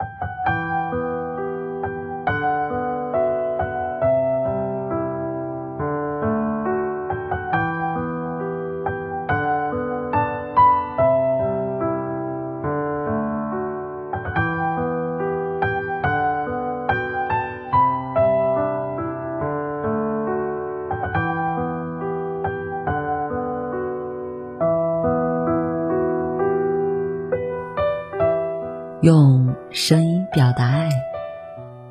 用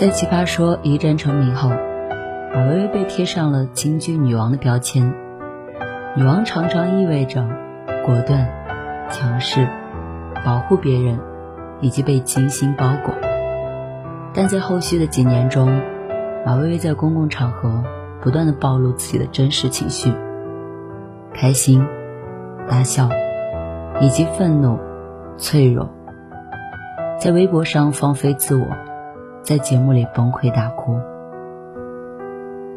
在《奇葩说》一战成名后，马薇薇被贴上了京剧女王的标签。女王常常意味着果断、强势、保护别人，以及被精心包裹。但在后续的几年中，马薇薇在公共场合不断的暴露自己的真实情绪：开心、大笑，以及愤怒、脆弱。在微博上放飞自我。在节目里崩溃大哭，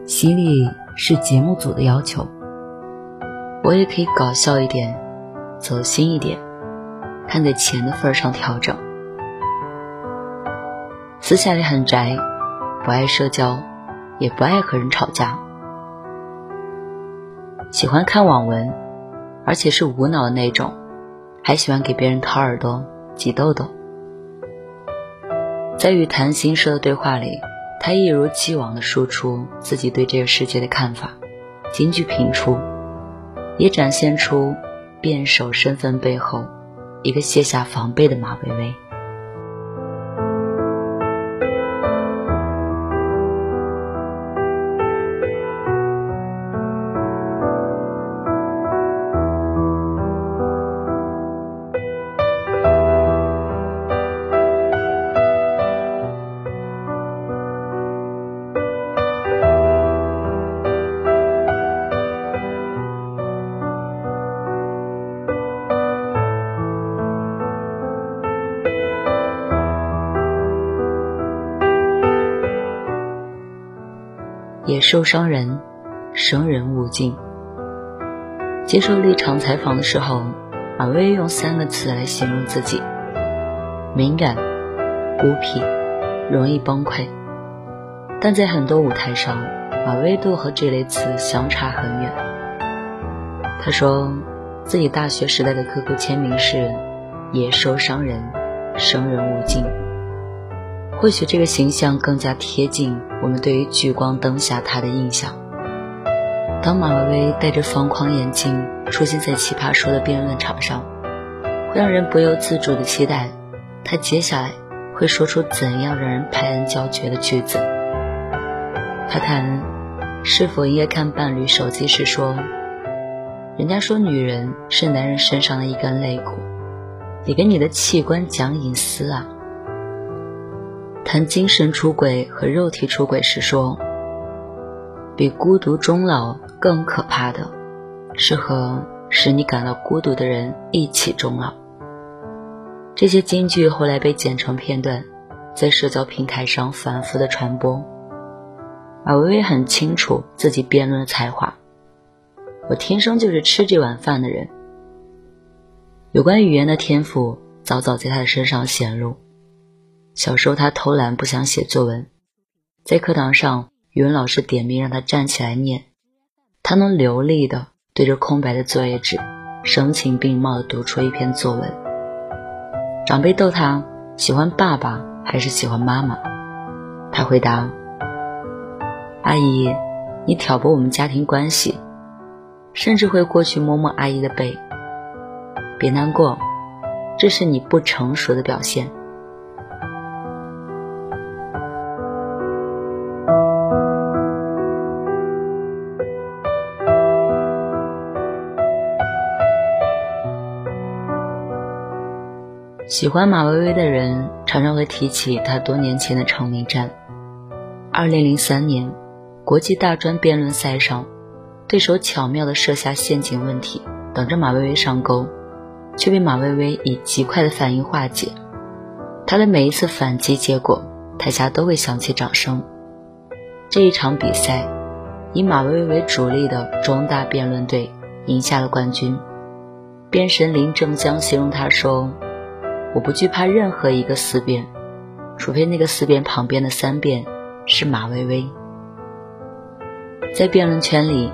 犀利是节目组的要求。我也可以搞笑一点，走心一点，看在钱的份上调整。私下里很宅，不爱社交，也不爱和人吵架，喜欢看网文，而且是无脑的那种，还喜欢给别人掏耳朵、挤痘痘。在与谈心社的对话里，他一如既往地说出自己对这个世界的看法，金句频出，也展现出辩手身份背后一个卸下防备的马薇薇。受伤人，生人勿近。接受立场采访的时候，马薇用三个词来形容自己：敏感、孤僻、容易崩溃。但在很多舞台上，马薇都和这类词相差很远。他说自己大学时代的 QQ 签名是“野兽伤人，生人勿近”。或许这个形象更加贴近我们对于聚光灯下他的印象。当马薇薇戴着方框眼镜出现在《奇葩说》的辩论场上，会让人不由自主的期待他接下来会说出怎样让人拍案叫绝的句子。他谈是否应该看伴侣手机时说：“人家说女人是男人身上的一根肋骨，你跟你的器官讲隐私啊？”谈精神出轨和肉体出轨时说：“比孤独终老更可怕的，是和使你感到孤独的人一起终老。”这些金句后来被剪成片段，在社交平台上反复的传播。马薇薇很清楚自己辩论的才华，我天生就是吃这碗饭的人。有关语言的天赋，早早在他的身上显露。小时候，他偷懒不想写作文，在课堂上，语文老师点名让他站起来念，他能流利的对着空白的作业纸，声情并茂的读出一篇作文。长辈逗他喜欢爸爸还是喜欢妈妈，他回答：“阿姨，你挑拨我们家庭关系，甚至会过去摸摸阿姨的背。别难过，这是你不成熟的表现。喜欢马薇薇的人常常会提起她多年前的成名战。二零零三年，国际大专辩论赛上，对手巧妙地设下陷阱问题，等着马薇薇上钩，却被马薇薇以极快的反应化解。她的每一次反击结果，台下都会响起掌声。这一场比赛，以马薇薇为主力的中大辩论队赢下了冠军。辩神林正江形容她说。我不惧怕任何一个思辨，除非那个思辨旁边的三辩是马薇薇。在辩论圈里，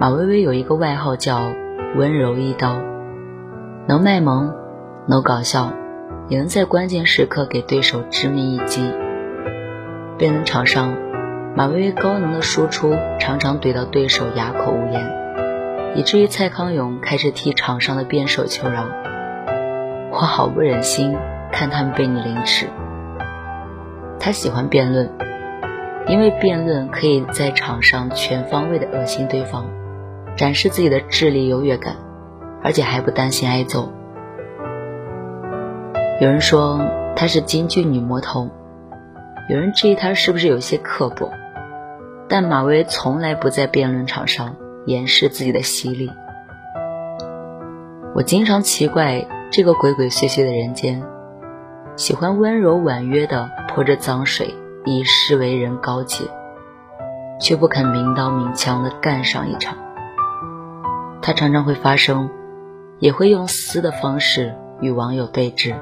马薇薇有一个外号叫“温柔一刀”，能卖萌，能搞笑，也能在关键时刻给对手致命一击。辩论场上，马薇薇高能的输出常常怼到对手哑口无言，以至于蔡康永开始替场上的辩手求饶。我好不忍心看他们被你凌迟。他喜欢辩论，因为辩论可以在场上全方位的恶心对方，展示自己的智力优越感，而且还不担心挨揍。有人说他是京剧女魔头，有人质疑他是不是有些刻薄，但马薇从来不在辩论场上掩饰自己的犀利。我经常奇怪。这个鬼鬼祟祟的人间，喜欢温柔婉约的泼着脏水，以示为人高洁，却不肯明刀明枪的干上一场。他常常会发声，也会用撕的方式与网友对峙。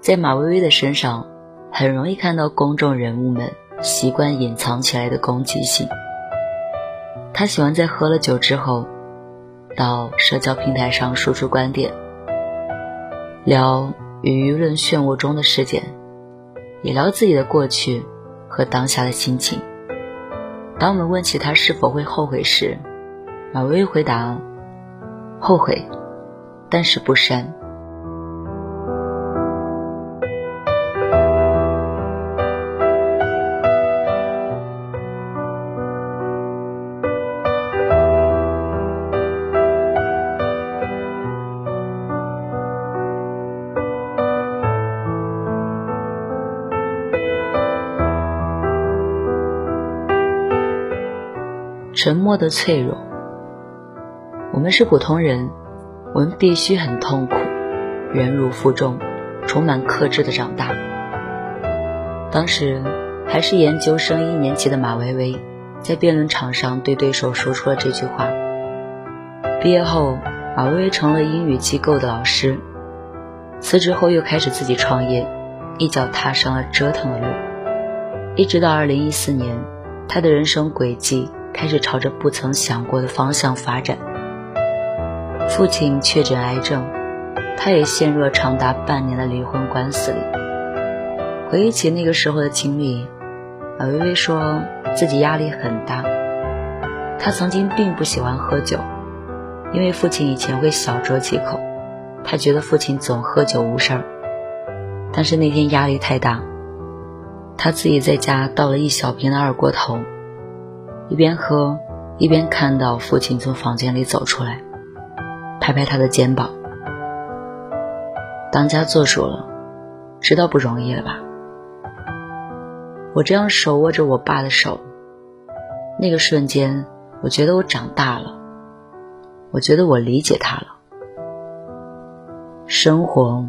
在马薇薇的身上，很容易看到公众人物们习惯隐藏起来的攻击性。他喜欢在喝了酒之后，到社交平台上输出观点。聊与舆论漩涡中的事件，也聊自己的过去和当下的心情。当我们问起他是否会后悔时，马薇薇回答：“后悔，但是不删。”沉默的脆弱。我们是普通人，我们必须很痛苦，忍辱负重，充满克制的长大。当时还是研究生一年级的马薇薇，在辩论场上对对手说出了这句话。毕业后，马薇薇成了英语机构的老师，辞职后又开始自己创业，一脚踏上了折腾的路。一直到二零一四年，她的人生轨迹。开始朝着不曾想过的方向发展。父亲确诊癌症，他也陷入了长达半年的离婚官司里。回忆起那个时候的经历，马薇薇说自己压力很大。她曾经并不喜欢喝酒，因为父亲以前会小酌几口，她觉得父亲总喝酒无事儿。但是那天压力太大，她自己在家倒了一小瓶的二锅头。一边喝，一边看到父亲从房间里走出来，拍拍他的肩膀。当家做主了，知道不容易了吧？我这样手握着我爸的手，那个瞬间，我觉得我长大了，我觉得我理解他了。生活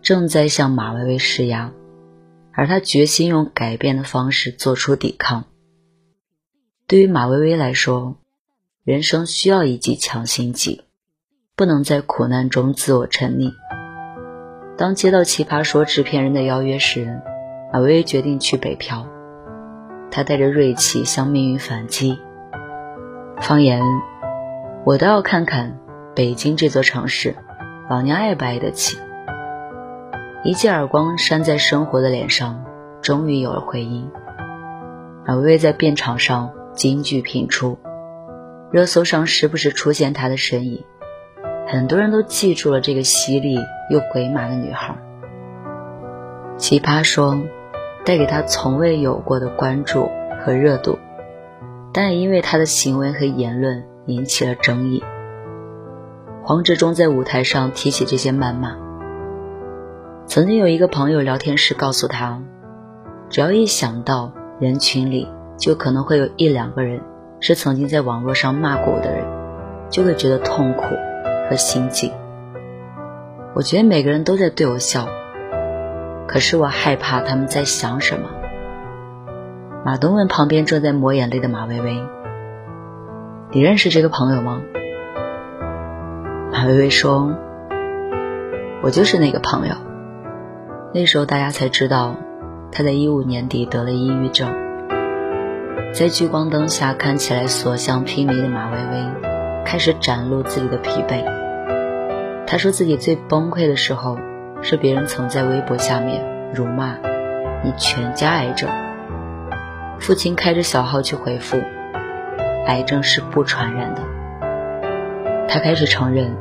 正在向马薇薇施压，而他决心用改变的方式做出抵抗。对于马薇薇来说，人生需要一剂强心剂，不能在苦难中自我沉溺。当接到《奇葩说》制片人的邀约时，马薇薇决定去北漂。她带着锐气向命运反击，方言：“我倒要看看北京这座城市，老娘爱不爱得起。”一记耳光扇在生活的脸上，终于有了回音。马薇薇在辩场上。金句频出，热搜上时不时出现她的身影，很多人都记住了这个犀利又鬼马的女孩。奇葩说带给她从未有过的关注和热度，但也因为她的行为和言论引起了争议。黄志忠在舞台上提起这些谩骂。曾经有一个朋友聊天时告诉他，只要一想到人群里就可能会有一两个人是曾经在网络上骂过我的人，就会觉得痛苦和心悸。我觉得每个人都在对我笑，可是我害怕他们在想什么。马东问旁边正在抹眼泪的马薇薇：“你认识这个朋友吗？”马薇薇说：“我就是那个朋友。”那时候大家才知道，他在一五年底得了抑郁症。在聚光灯下看起来所向披靡的马薇薇，开始展露自己的疲惫。他说自己最崩溃的时候，是别人曾在微博下面辱骂你全家癌症。父亲开着小号去回复，癌症是不传染的。他开始承认，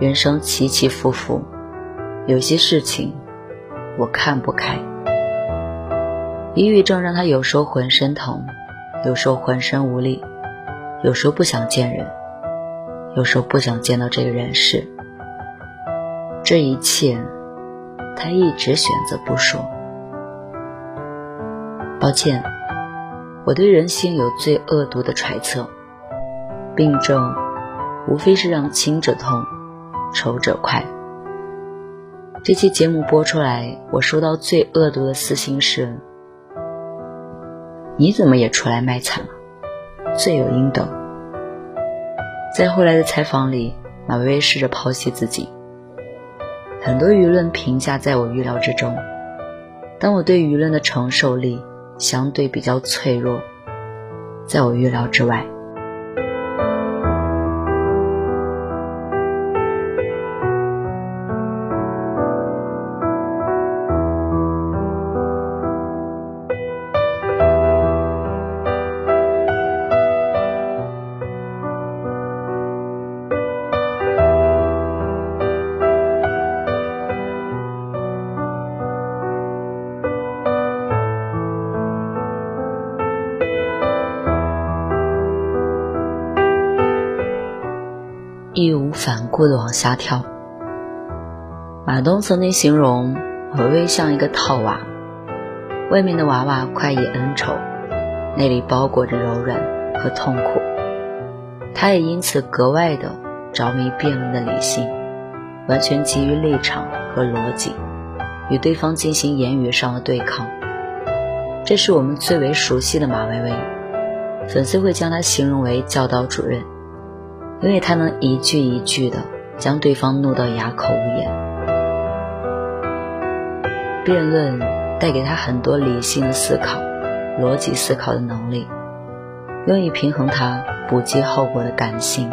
人生起起伏伏，有些事情我看不开。抑郁症让他有时候浑身疼，有时候浑身无力，有时候不想见人，有时候不想见到这个人世。这一切，他一直选择不说。抱歉，我对人性有最恶毒的揣测，病症。无非是让亲者痛，仇者快。这期节目播出来，我收到最恶毒的私信是：“你怎么也出来卖惨了？罪有应得。”在后来的采访里，马薇薇试着剖析自己。很多舆论评价在我预料之中，但我对舆论的承受力相对比较脆弱，在我预料之外。反顾地往下跳。马东曾经形容微微像一个套娃，外面的娃娃快意恩仇，内里包裹着柔软和痛苦。他也因此格外的着迷辩论的理性，完全基于立场和逻辑，与对方进行言语上的对抗。这是我们最为熟悉的马薇薇，粉丝会将她形容为教导主任。因为他能一句一句的将对方怒到哑口无言，辩论带给他很多理性的思考、逻辑思考的能力，用以平衡他不计后果的感性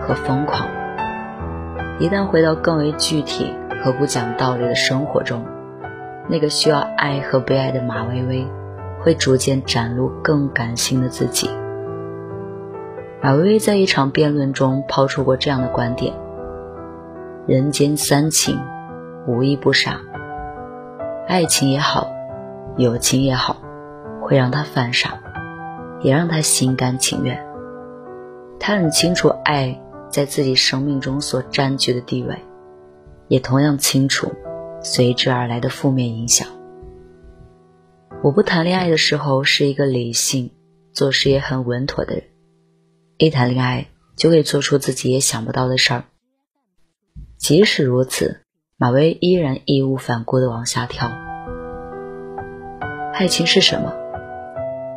和疯狂。一旦回到更为具体和不讲道理的生活中，那个需要爱和被爱的马薇薇，会逐渐展露更感性的自己。马薇薇在一场辩论中抛出过这样的观点：人间三情，无一不傻。爱情也好，友情也好，会让他犯傻，也让他心甘情愿。他很清楚爱在自己生命中所占据的地位，也同样清楚随之而来的负面影响。我不谈恋爱的时候是一个理性、做事也很稳妥的人。一谈恋爱就会做出自己也想不到的事儿。即使如此，马薇依然义无反顾地往下跳。爱情是什么？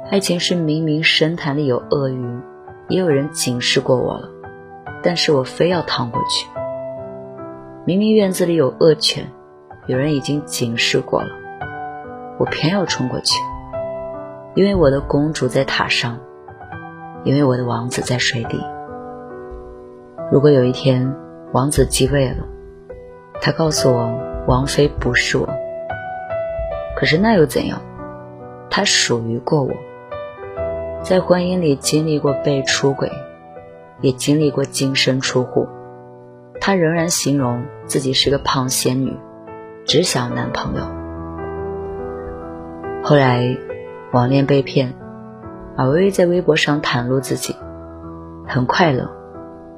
爱情是明明深潭里有鳄鱼，也有人警示过我了，但是我非要趟过去。明明院子里有恶犬，有人已经警示过了，我偏要冲过去，因为我的公主在塔上。因为我的王子在水底。如果有一天王子继位了，他告诉我王妃不是我，可是那又怎样？他属于过我。在婚姻里经历过被出轨，也经历过净身出户，他仍然形容自己是个胖仙女，只想男朋友。后来，网恋被骗，马薇薇在微博上袒露自己很快乐，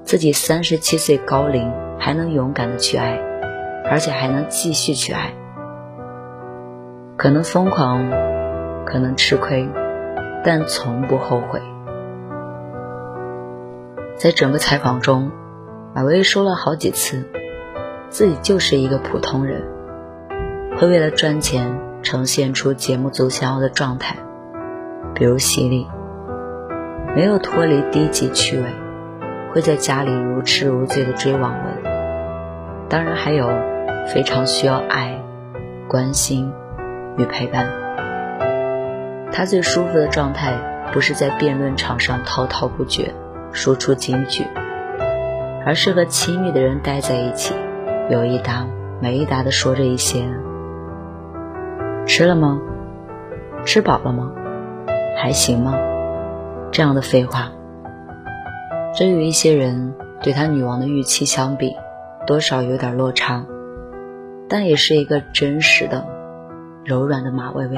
自己三十七岁高龄还能勇敢的去爱，而且还能继续去爱。可能疯狂，可能吃亏，但从不后悔。在整个采访中，马薇薇说了好几次，自己就是一个普通人，会为了赚钱呈现出节目组想要的状态，比如犀利，没有脱离低级趣味，会在家里如痴如醉的追网文。当然还有非常需要爱、关心。与陪伴，他最舒服的状态，不是在辩论场上滔滔不绝说出金句，而是和亲密的人待在一起，有一搭没一搭的说着一些“吃了吗？吃饱了吗？还行吗？”这样的废话。这与一些人对他女王的预期相比，多少有点落差，但也是一个真实的。柔软的马薇薇。